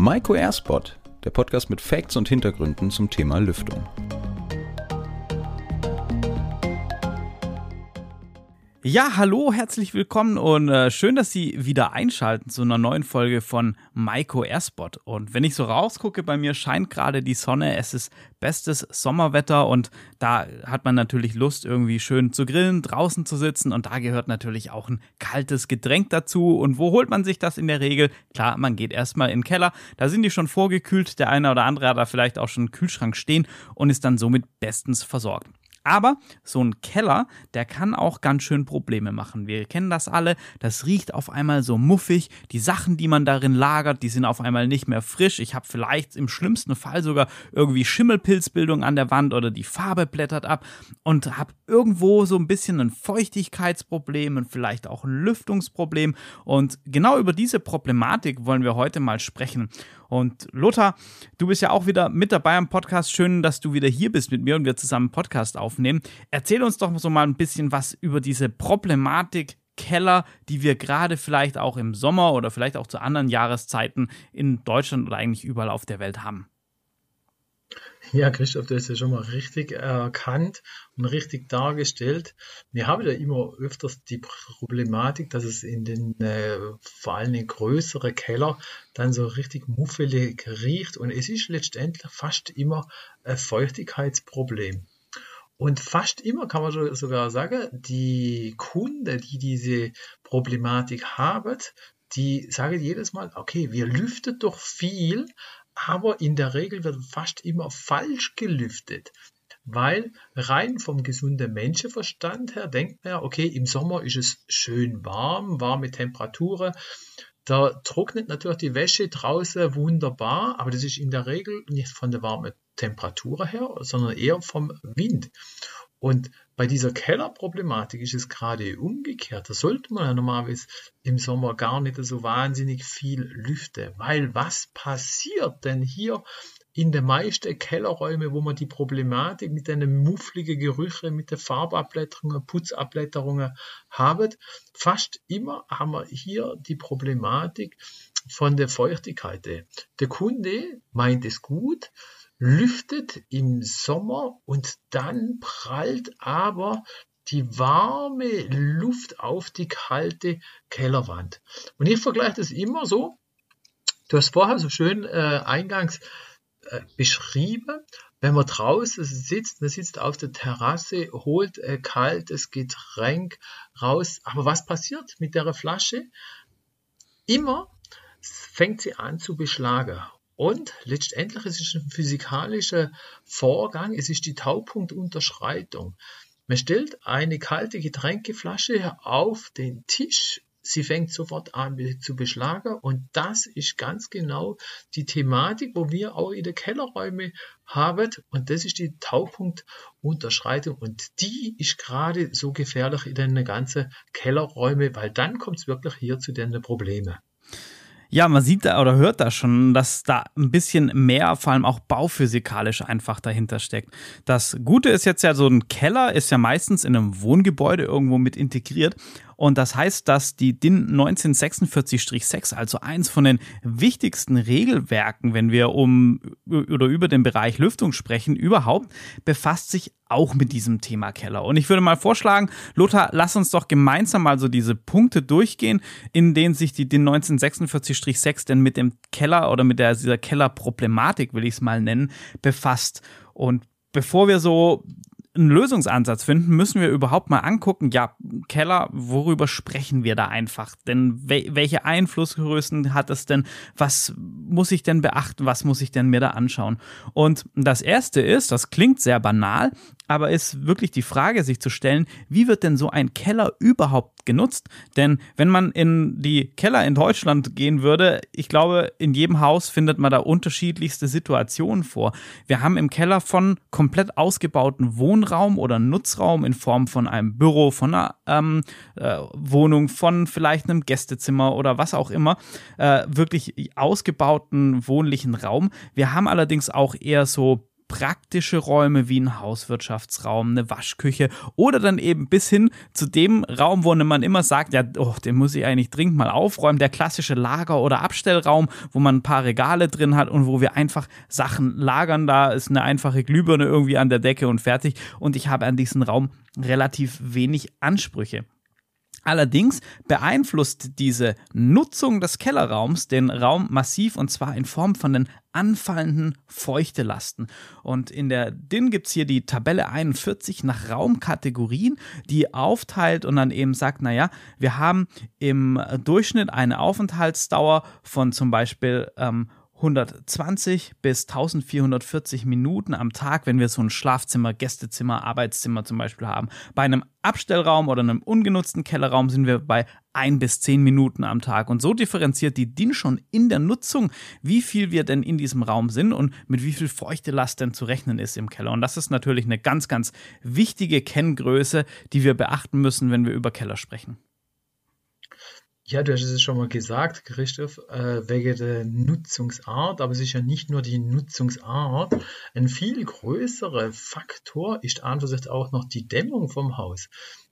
Maiko Airspot, der Podcast mit Facts und Hintergründen zum Thema Lüftung. Ja, hallo, herzlich willkommen und äh, schön, dass Sie wieder einschalten zu einer neuen Folge von Maiko Airspot. Und wenn ich so rausgucke, bei mir scheint gerade die Sonne, es ist bestes Sommerwetter und da hat man natürlich Lust, irgendwie schön zu grillen, draußen zu sitzen und da gehört natürlich auch ein kaltes Getränk dazu. Und wo holt man sich das in der Regel? Klar, man geht erstmal in den Keller, da sind die schon vorgekühlt, der eine oder andere hat da vielleicht auch schon einen Kühlschrank stehen und ist dann somit bestens versorgt. Aber so ein Keller, der kann auch ganz schön Probleme machen. Wir kennen das alle. Das riecht auf einmal so muffig. Die Sachen, die man darin lagert, die sind auf einmal nicht mehr frisch. Ich habe vielleicht im schlimmsten Fall sogar irgendwie Schimmelpilzbildung an der Wand oder die Farbe blättert ab und habe irgendwo so ein bisschen ein Feuchtigkeitsproblem und vielleicht auch ein Lüftungsproblem. Und genau über diese Problematik wollen wir heute mal sprechen. Und Lothar, du bist ja auch wieder mit dabei am Podcast. Schön, dass du wieder hier bist mit mir und wir zusammen einen Podcast aufnehmen. Erzähl uns doch so mal ein bisschen was über diese Problematik Keller, die wir gerade vielleicht auch im Sommer oder vielleicht auch zu anderen Jahreszeiten in Deutschland oder eigentlich überall auf der Welt haben. Ja, Christoph, du hast ja schon mal richtig erkannt und richtig dargestellt. Wir haben ja immer öfters die Problematik, dass es in den äh, vor allem in größere Keller dann so richtig muffelig riecht und es ist letztendlich fast immer ein Feuchtigkeitsproblem. Und fast immer kann man sogar sagen, die Kunden, die diese Problematik haben, die sagen jedes Mal, okay, wir lüften doch viel, aber in der Regel wird fast immer falsch gelüftet. Weil rein vom gesunden Menschenverstand her denkt man ja, okay, im Sommer ist es schön warm, warme Temperaturen. Da trocknet natürlich die Wäsche draußen wunderbar, aber das ist in der Regel nicht von der warmen Temperatur her, sondern eher vom Wind. Und bei dieser Kellerproblematik ist es gerade umgekehrt. Da sollte man ja normalerweise im Sommer gar nicht so wahnsinnig viel lüften, weil was passiert denn hier in den meisten Kellerräumen, wo man die Problematik mit den muffligen Gerüchen, mit den Farbablätterungen, Putzablätterungen haben? Fast immer haben wir hier die Problematik von der Feuchtigkeit. Der Kunde meint es gut, lüftet im Sommer und dann prallt aber die warme Luft auf die kalte Kellerwand. Und ich vergleiche das immer so. Du hast vorher so schön äh, eingangs äh, beschrieben, wenn man draußen sitzt, man sitzt auf der Terrasse, holt äh, kaltes Getränk raus. Aber was passiert mit der Flasche? Immer fängt sie an zu beschlagen. Und letztendlich es ist es ein physikalischer Vorgang, es ist die Taupunktunterschreitung. Man stellt eine kalte Getränkeflasche auf den Tisch, sie fängt sofort an zu beschlagen und das ist ganz genau die Thematik, wo wir auch in den Kellerräumen haben und das ist die Taupunktunterschreitung und die ist gerade so gefährlich in den ganzen Kellerräumen, weil dann kommt es wirklich hier zu den Problemen. Ja, man sieht da oder hört da schon, dass da ein bisschen mehr, vor allem auch bauphysikalisch einfach dahinter steckt. Das Gute ist jetzt ja, so ein Keller ist ja meistens in einem Wohngebäude irgendwo mit integriert und das heißt, dass die DIN 1946-6, also eins von den wichtigsten Regelwerken, wenn wir um oder über den Bereich Lüftung sprechen, überhaupt, befasst sich auch mit diesem Thema Keller. Und ich würde mal vorschlagen, Lothar, lass uns doch gemeinsam mal so diese Punkte durchgehen, in denen sich die DIN 1946-6 denn mit dem Keller oder mit der, dieser Kellerproblematik, will ich es mal nennen, befasst. Und bevor wir so einen Lösungsansatz finden, müssen wir überhaupt mal angucken, ja, Keller, worüber sprechen wir da einfach? Denn welche Einflussgrößen hat es denn? Was muss ich denn beachten? Was muss ich denn mir da anschauen? Und das erste ist, das klingt sehr banal, aber ist wirklich die Frage, sich zu stellen, wie wird denn so ein Keller überhaupt genutzt? Denn wenn man in die Keller in Deutschland gehen würde, ich glaube, in jedem Haus findet man da unterschiedlichste Situationen vor. Wir haben im Keller von komplett ausgebauten Wohnraum oder Nutzraum in Form von einem Büro, von einer ähm, äh, Wohnung, von vielleicht einem Gästezimmer oder was auch immer, äh, wirklich ausgebauten wohnlichen Raum. Wir haben allerdings auch eher so praktische Räume wie ein Hauswirtschaftsraum, eine Waschküche oder dann eben bis hin zu dem Raum, wo man immer sagt, ja, oh, den muss ich eigentlich dringend mal aufräumen, der klassische Lager- oder Abstellraum, wo man ein paar Regale drin hat und wo wir einfach Sachen lagern. Da ist eine einfache Glühbirne irgendwie an der Decke und fertig und ich habe an diesen Raum relativ wenig Ansprüche. Allerdings beeinflusst diese Nutzung des Kellerraums den Raum massiv und zwar in Form von den anfallenden Feuchtelasten. Und in der DIN gibt es hier die Tabelle 41 nach Raumkategorien, die aufteilt und dann eben sagt, naja, wir haben im Durchschnitt eine Aufenthaltsdauer von zum Beispiel ähm, 120 bis 1440 Minuten am Tag, wenn wir so ein Schlafzimmer, Gästezimmer, Arbeitszimmer zum Beispiel haben. Bei einem Abstellraum oder einem ungenutzten Kellerraum sind wir bei ein bis zehn Minuten am Tag. Und so differenziert die DIN schon in der Nutzung, wie viel wir denn in diesem Raum sind und mit wie viel feuchte Last denn zu rechnen ist im Keller. Und das ist natürlich eine ganz, ganz wichtige Kenngröße, die wir beachten müssen, wenn wir über Keller sprechen. Ja, du hast es schon mal gesagt, Christoph, äh, wegen der Nutzungsart, aber es ist ja nicht nur die Nutzungsart. Ein viel größerer Faktor ist einfach auch noch die Dämmung vom Haus.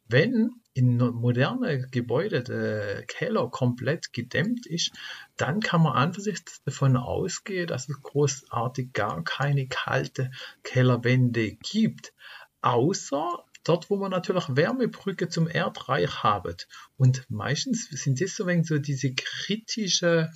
Wenn in moderne Gebäude der Keller komplett gedämmt ist, dann kann man einfach davon ausgehen, dass es großartig gar keine kalte Kellerwände gibt. Außer dort, wo man natürlich Wärmebrücke zum Erdreich haben. Und meistens sind das so, so diese kritische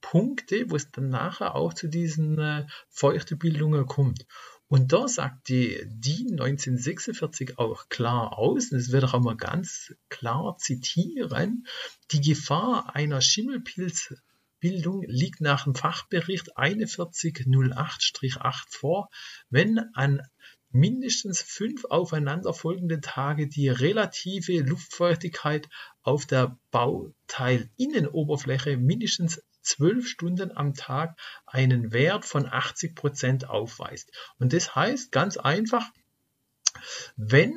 Punkte, wo es dann nachher auch zu diesen äh, Feuchtebildungen kommt. Und da sagt die DIN 1946 auch klar aus, und das ich auch mal ganz klar zitieren, die Gefahr einer Schimmelpilzbildung liegt nach dem Fachbericht 4108-8 vor, wenn an mindestens fünf aufeinanderfolgende Tage die relative Luftfeuchtigkeit auf der Bauteilinnenoberfläche mindestens zwölf Stunden am Tag einen Wert von 80 Prozent aufweist. Und das heißt ganz einfach, wenn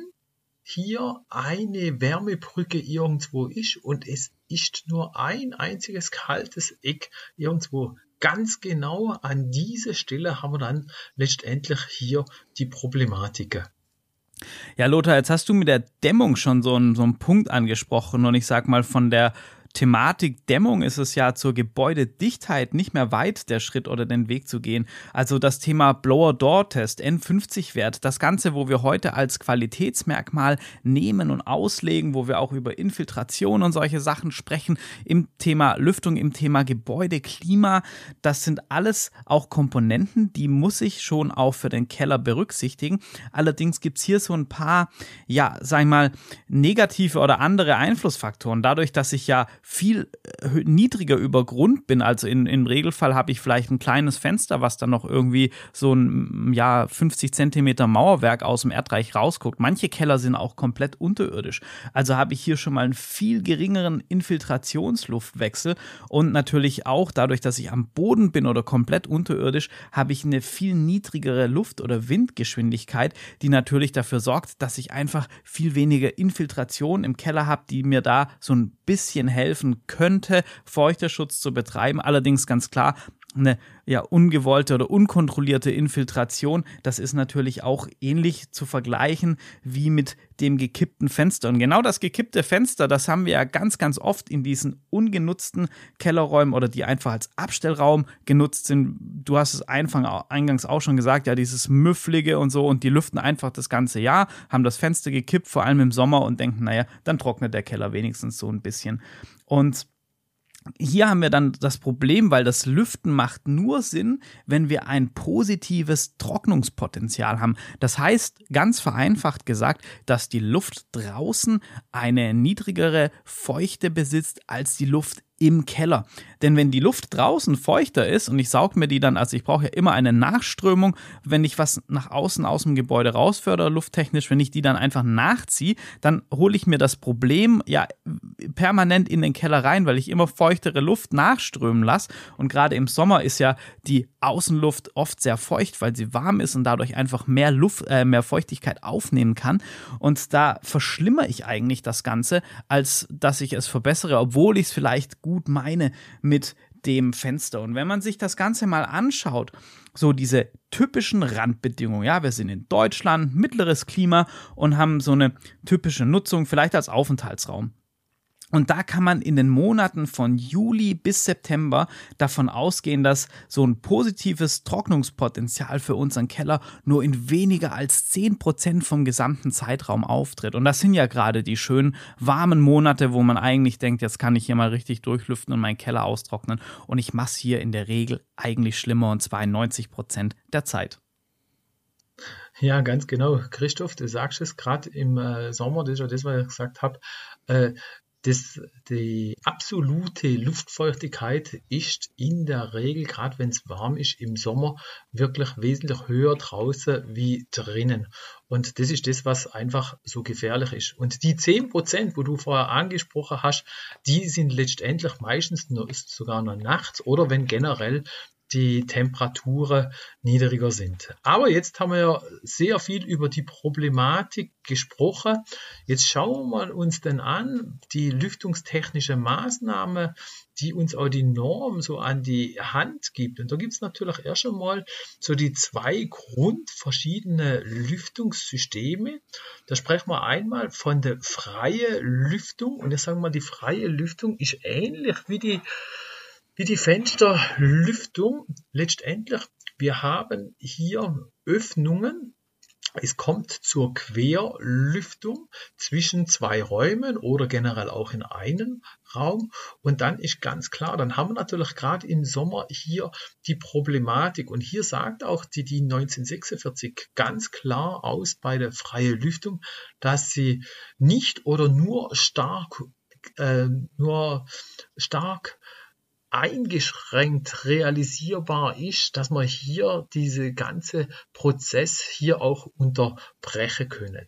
hier eine Wärmebrücke irgendwo ist und es ist nur ein einziges kaltes Eck irgendwo ganz genau an dieser Stelle haben wir dann letztendlich hier die Problematik. Ja, Lothar, jetzt hast du mit der Dämmung schon so einen, so einen Punkt angesprochen und ich sag mal von der Thematik Dämmung ist es ja zur Gebäudedichtheit nicht mehr weit der Schritt oder den Weg zu gehen. Also das Thema Blower-Door-Test, N50-Wert, das Ganze, wo wir heute als Qualitätsmerkmal nehmen und auslegen, wo wir auch über Infiltration und solche Sachen sprechen, im Thema Lüftung, im Thema Gebäude, Klima, das sind alles auch Komponenten, die muss ich schon auch für den Keller berücksichtigen. Allerdings gibt es hier so ein paar, ja, sag ich mal, negative oder andere Einflussfaktoren. Dadurch, dass ich ja viel äh, niedriger über Grund bin. Also in, im Regelfall habe ich vielleicht ein kleines Fenster, was dann noch irgendwie so ein ja, 50 Zentimeter Mauerwerk aus dem Erdreich rausguckt. Manche Keller sind auch komplett unterirdisch. Also habe ich hier schon mal einen viel geringeren Infiltrationsluftwechsel und natürlich auch dadurch, dass ich am Boden bin oder komplett unterirdisch, habe ich eine viel niedrigere Luft- oder Windgeschwindigkeit, die natürlich dafür sorgt, dass ich einfach viel weniger Infiltration im Keller habe, die mir da so ein bisschen helfen könnte, Feuchterschutz zu betreiben. Allerdings ganz klar, eine ja, ungewollte oder unkontrollierte Infiltration, das ist natürlich auch ähnlich zu vergleichen wie mit dem gekippten Fenster. Und genau das gekippte Fenster, das haben wir ja ganz, ganz oft in diesen ungenutzten Kellerräumen oder die einfach als Abstellraum genutzt sind. Du hast es eingangs auch schon gesagt, ja, dieses Müfflige und so und die lüften einfach das ganze Jahr, haben das Fenster gekippt, vor allem im Sommer und denken, naja, dann trocknet der Keller wenigstens so ein bisschen. Und hier haben wir dann das Problem, weil das Lüften macht nur Sinn, wenn wir ein positives Trocknungspotenzial haben. Das heißt, ganz vereinfacht gesagt, dass die Luft draußen eine niedrigere Feuchte besitzt als die Luft im Keller. Denn wenn die Luft draußen feuchter ist und ich sauge mir die dann, also ich brauche ja immer eine Nachströmung, wenn ich was nach außen aus dem Gebäude rausfördere, lufttechnisch, wenn ich die dann einfach nachziehe, dann hole ich mir das Problem ja permanent in den Keller rein, weil ich immer feuchtere Luft nachströmen lasse. Und gerade im Sommer ist ja die Außenluft oft sehr feucht, weil sie warm ist und dadurch einfach mehr Luft, äh, mehr Feuchtigkeit aufnehmen kann. Und da verschlimmere ich eigentlich das Ganze, als dass ich es verbessere, obwohl ich es vielleicht gut meine mit dem Fenster. Und wenn man sich das Ganze mal anschaut, so diese typischen Randbedingungen, ja, wir sind in Deutschland, mittleres Klima und haben so eine typische Nutzung, vielleicht als Aufenthaltsraum. Und da kann man in den Monaten von Juli bis September davon ausgehen, dass so ein positives Trocknungspotenzial für unseren Keller nur in weniger als 10% vom gesamten Zeitraum auftritt. Und das sind ja gerade die schönen warmen Monate, wo man eigentlich denkt, jetzt kann ich hier mal richtig durchlüften und meinen Keller austrocknen. Und ich mache hier in der Regel eigentlich schlimmer und zwar in 90% der Zeit. Ja, ganz genau. Christoph, du sagst es gerade im äh, Sommer, das ist ja das, was ich gesagt habe. Äh, das, die absolute Luftfeuchtigkeit ist in der Regel, gerade wenn es warm ist, im Sommer wirklich wesentlich höher draußen wie drinnen. Und das ist das, was einfach so gefährlich ist. Und die 10%, wo du vorher angesprochen hast, die sind letztendlich meistens noch, sogar noch nachts oder wenn generell die Temperaturen niedriger sind. Aber jetzt haben wir ja sehr viel über die Problematik gesprochen. Jetzt schauen wir uns denn an, die lüftungstechnische Maßnahme, die uns auch die Norm so an die Hand gibt. Und da gibt es natürlich erst einmal so die zwei grundverschiedene Lüftungssysteme. Da sprechen wir einmal von der freien Lüftung. Und ich sage mal, die freie Lüftung ist ähnlich wie die wie die Fensterlüftung letztendlich. Wir haben hier Öffnungen. Es kommt zur Querlüftung zwischen zwei Räumen oder generell auch in einem Raum. Und dann ist ganz klar, dann haben wir natürlich gerade im Sommer hier die Problematik. Und hier sagt auch die DIN 1946 ganz klar aus bei der freien Lüftung, dass sie nicht oder nur stark, äh, nur stark eingeschränkt realisierbar ist, dass man hier diese ganze Prozess hier auch unterbrechen können.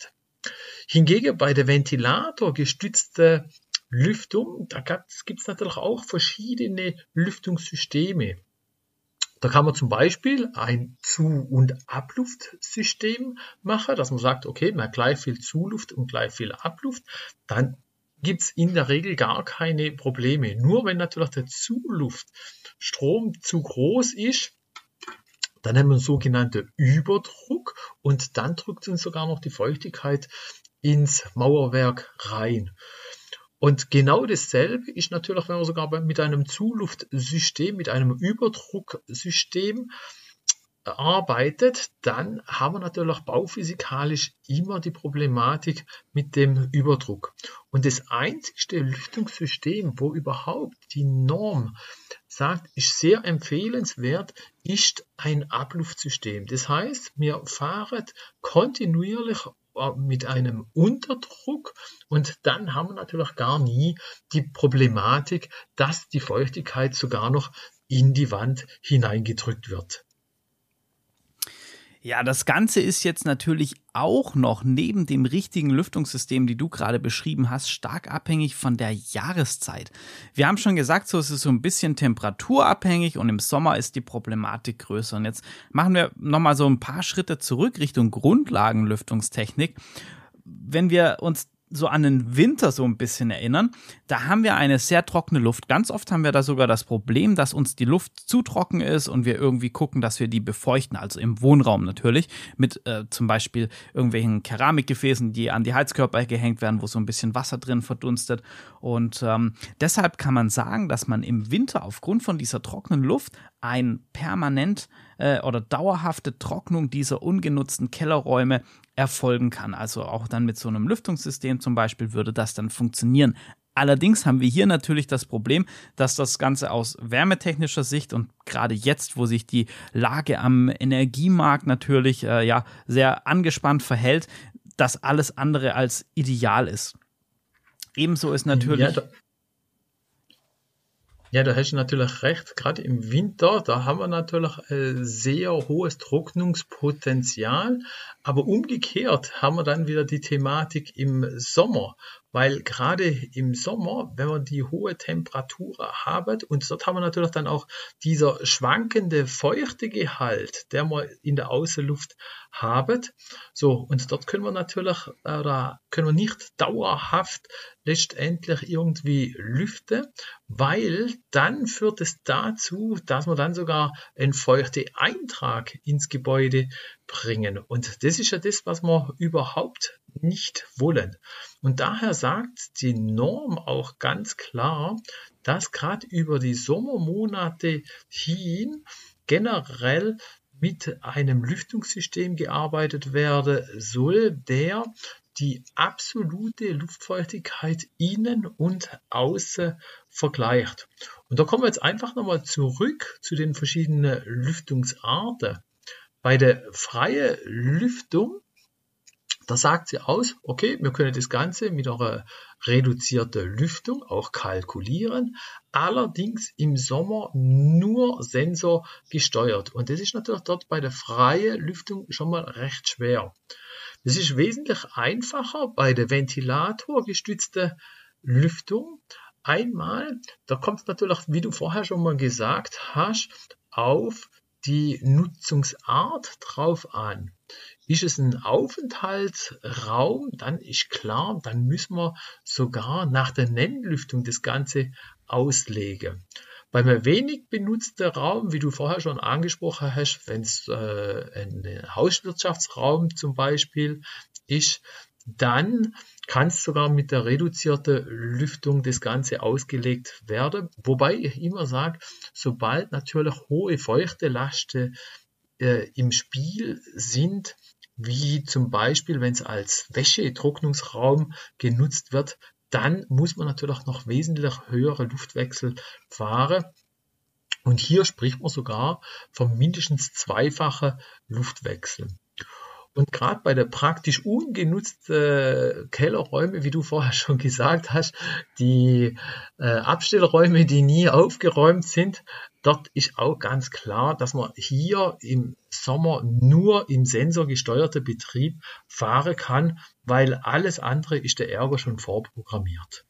Hingegen bei der Ventilator gestützte Lüftung, da gibt es natürlich auch verschiedene Lüftungssysteme. Da kann man zum Beispiel ein Zu- und Abluftsystem machen, dass man sagt, okay, man gleich viel Zuluft und gleich viel Abluft. Dann gibt es in der Regel gar keine Probleme. Nur wenn natürlich der Zuluftstrom zu groß ist, dann haben wir einen sogenannten Überdruck und dann drückt uns sogar noch die Feuchtigkeit ins Mauerwerk rein. Und genau dasselbe ist natürlich, wenn man sogar mit einem Zuluftsystem, mit einem Überdrucksystem arbeitet, dann haben wir natürlich bauphysikalisch immer die Problematik mit dem Überdruck. Und das einzigste Lüftungssystem, wo überhaupt die Norm sagt, ist sehr empfehlenswert, ist ein Abluftsystem. Das heißt, wir fahren kontinuierlich äh, mit einem Unterdruck und dann haben wir natürlich gar nie die Problematik, dass die Feuchtigkeit sogar noch in die Wand hineingedrückt wird. Ja, das Ganze ist jetzt natürlich auch noch neben dem richtigen Lüftungssystem, die du gerade beschrieben hast, stark abhängig von der Jahreszeit. Wir haben schon gesagt, so ist es so ein bisschen temperaturabhängig und im Sommer ist die Problematik größer. Und jetzt machen wir nochmal so ein paar Schritte zurück Richtung Grundlagenlüftungstechnik. Wenn wir uns so an den Winter so ein bisschen erinnern, da haben wir eine sehr trockene Luft. Ganz oft haben wir da sogar das Problem, dass uns die Luft zu trocken ist und wir irgendwie gucken, dass wir die befeuchten, also im Wohnraum natürlich, mit äh, zum Beispiel irgendwelchen Keramikgefäßen, die an die Heizkörper gehängt werden, wo so ein bisschen Wasser drin verdunstet. Und ähm, deshalb kann man sagen, dass man im Winter aufgrund von dieser trockenen Luft ein permanent äh, oder dauerhafte Trocknung dieser ungenutzten Kellerräume erfolgen kann. Also auch dann mit so einem Lüftungssystem zum Beispiel würde das dann funktionieren. Allerdings haben wir hier natürlich das Problem, dass das Ganze aus wärmetechnischer Sicht und gerade jetzt, wo sich die Lage am Energiemarkt natürlich äh, ja sehr angespannt verhält, das alles andere als ideal ist. Ebenso ist natürlich. Ja, ja, da hast du natürlich recht. Gerade im Winter, da haben wir natürlich ein sehr hohes Trocknungspotenzial. Aber umgekehrt haben wir dann wieder die Thematik im Sommer. Weil gerade im Sommer, wenn wir die hohe Temperatur haben, und dort haben wir natürlich dann auch dieser schwankende Feuchtegehalt, der wir in der Außenluft haben. So, und dort können wir natürlich, oder können wir nicht dauerhaft letztendlich irgendwie lüften, weil dann führt es dazu, dass wir dann sogar einen feuchte Eintrag ins Gebäude bringen. Und das ist ja das, was wir überhaupt nicht wollen. Und daher sagt die Norm auch ganz klar, dass gerade über die Sommermonate hin generell mit einem Lüftungssystem gearbeitet werden soll, der die absolute Luftfeuchtigkeit innen und außen vergleicht. Und da kommen wir jetzt einfach nochmal zurück zu den verschiedenen Lüftungsarten. Bei der freien Lüftung, da sagt sie aus, okay, wir können das Ganze mit einer reduzierten Lüftung auch kalkulieren, allerdings im Sommer nur Sensor gesteuert. Und das ist natürlich dort bei der freien Lüftung schon mal recht schwer. Das ist wesentlich einfacher bei der ventilatorgestützten Lüftung. Einmal, da kommt es natürlich, wie du vorher schon mal gesagt hast, auf die Nutzungsart drauf an. Ist es ein Aufenthaltsraum, dann ist klar, dann müssen wir sogar nach der Nennlüftung das Ganze auslegen. Bei einem wenig benutzten Raum, wie du vorher schon angesprochen hast, wenn es äh, ein Hauswirtschaftsraum zum Beispiel ist, dann kann es sogar mit der reduzierten Lüftung das Ganze ausgelegt werden. Wobei ich immer sage, sobald natürlich hohe Feuchtelasten äh, im Spiel sind, wie zum Beispiel, wenn es als Wäschetrocknungsraum genutzt wird, dann muss man natürlich noch wesentlich höhere Luftwechsel fahren. Und hier spricht man sogar vom mindestens zweifachen Luftwechsel. Und gerade bei der praktisch ungenutzten Kellerräume, wie du vorher schon gesagt hast, die äh, Abstellräume, die nie aufgeräumt sind, dort ist auch ganz klar, dass man hier im Sommer nur im sensorgesteuerten Betrieb fahren kann, weil alles andere ist der Ärger schon vorprogrammiert.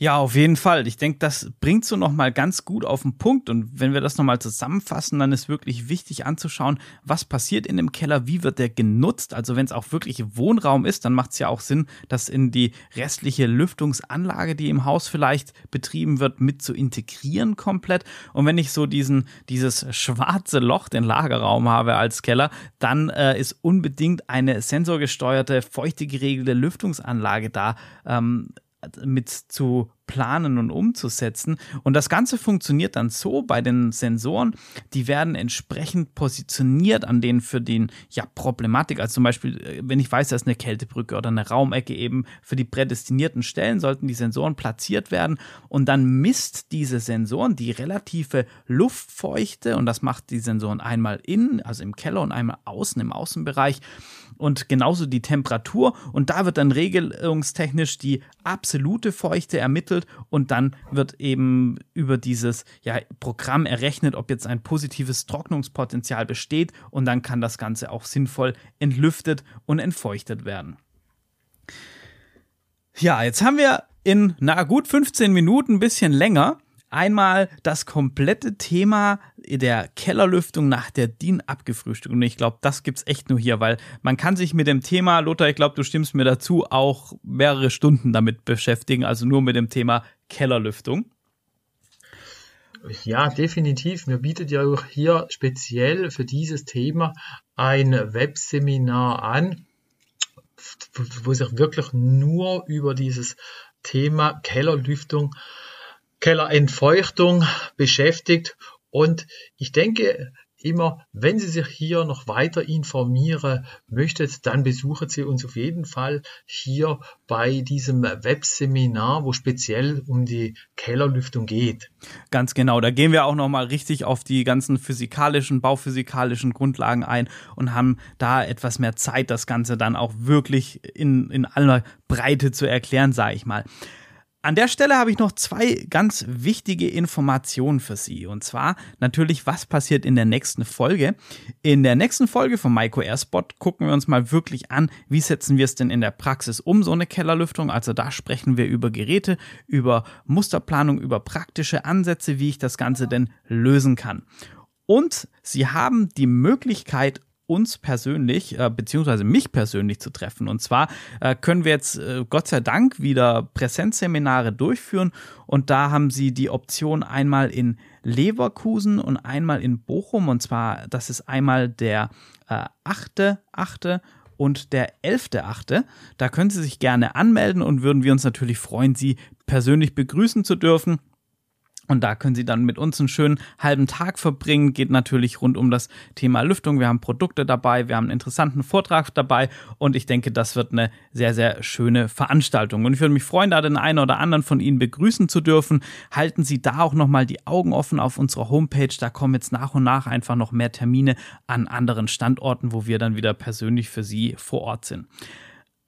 Ja, auf jeden Fall. Ich denke, das bringt so nochmal ganz gut auf den Punkt. Und wenn wir das nochmal zusammenfassen, dann ist wirklich wichtig anzuschauen, was passiert in dem Keller, wie wird der genutzt. Also wenn es auch wirklich Wohnraum ist, dann macht es ja auch Sinn, das in die restliche Lüftungsanlage, die im Haus vielleicht betrieben wird, mit zu integrieren komplett. Und wenn ich so diesen, dieses schwarze Loch, den Lagerraum habe als Keller, dann äh, ist unbedingt eine sensorgesteuerte, feuchtegeregelte Lüftungsanlage da. Ähm, mit zu planen und umzusetzen. Und das Ganze funktioniert dann so bei den Sensoren, die werden entsprechend positioniert an denen für den ja Problematik. Also zum Beispiel, äh, wenn ich weiß, da ist eine Kältebrücke oder eine Raumecke eben für die prädestinierten Stellen, sollten die Sensoren platziert werden. Und dann misst diese Sensoren die relative Luftfeuchte. Und das macht die Sensoren einmal innen, also im Keller und einmal außen im Außenbereich. Und genauso die Temperatur. Und da wird dann regelungstechnisch die absolute Feuchte ermittelt und dann wird eben über dieses ja, Programm errechnet, ob jetzt ein positives Trocknungspotenzial besteht und dann kann das Ganze auch sinnvoll entlüftet und entfeuchtet werden. Ja, jetzt haben wir in na gut 15 Minuten ein bisschen länger einmal das komplette Thema der Kellerlüftung nach der DIN abgefrühstückt. Und ich glaube, das gibt es echt nur hier, weil man kann sich mit dem Thema, Lothar, ich glaube, du stimmst mir dazu, auch mehrere Stunden damit beschäftigen, also nur mit dem Thema Kellerlüftung. Ja, definitiv. Mir bietet ja auch hier speziell für dieses Thema ein Webseminar an, wo sich wirklich nur über dieses Thema Kellerlüftung äh, Kellerentfeuchtung beschäftigt. Und ich denke immer, wenn Sie sich hier noch weiter informieren möchtet, dann besuchen Sie uns auf jeden Fall hier bei diesem Webseminar, wo speziell um die Kellerlüftung geht. Ganz genau, da gehen wir auch noch mal richtig auf die ganzen physikalischen, bauphysikalischen Grundlagen ein und haben da etwas mehr Zeit, das Ganze dann auch wirklich in, in aller Breite zu erklären, sage ich mal. An der Stelle habe ich noch zwei ganz wichtige Informationen für Sie. Und zwar natürlich, was passiert in der nächsten Folge. In der nächsten Folge von Maiko Airspot gucken wir uns mal wirklich an, wie setzen wir es denn in der Praxis um, so eine Kellerlüftung. Also da sprechen wir über Geräte, über Musterplanung, über praktische Ansätze, wie ich das Ganze denn lösen kann. Und Sie haben die Möglichkeit, uns persönlich, äh, beziehungsweise mich persönlich zu treffen. Und zwar äh, können wir jetzt äh, Gott sei Dank wieder Präsenzseminare durchführen. Und da haben sie die Option einmal in Leverkusen und einmal in Bochum. Und zwar, das ist einmal der äh, 8.8 und der 11.8. Da können Sie sich gerne anmelden und würden wir uns natürlich freuen, Sie persönlich begrüßen zu dürfen. Und da können Sie dann mit uns einen schönen halben Tag verbringen. Geht natürlich rund um das Thema Lüftung. Wir haben Produkte dabei, wir haben einen interessanten Vortrag dabei und ich denke, das wird eine sehr, sehr schöne Veranstaltung. Und ich würde mich freuen, da den einen oder anderen von Ihnen begrüßen zu dürfen. Halten Sie da auch nochmal die Augen offen auf unserer Homepage. Da kommen jetzt nach und nach einfach noch mehr Termine an anderen Standorten, wo wir dann wieder persönlich für Sie vor Ort sind.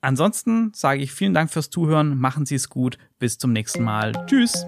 Ansonsten sage ich vielen Dank fürs Zuhören. Machen Sie es gut. Bis zum nächsten Mal. Tschüss.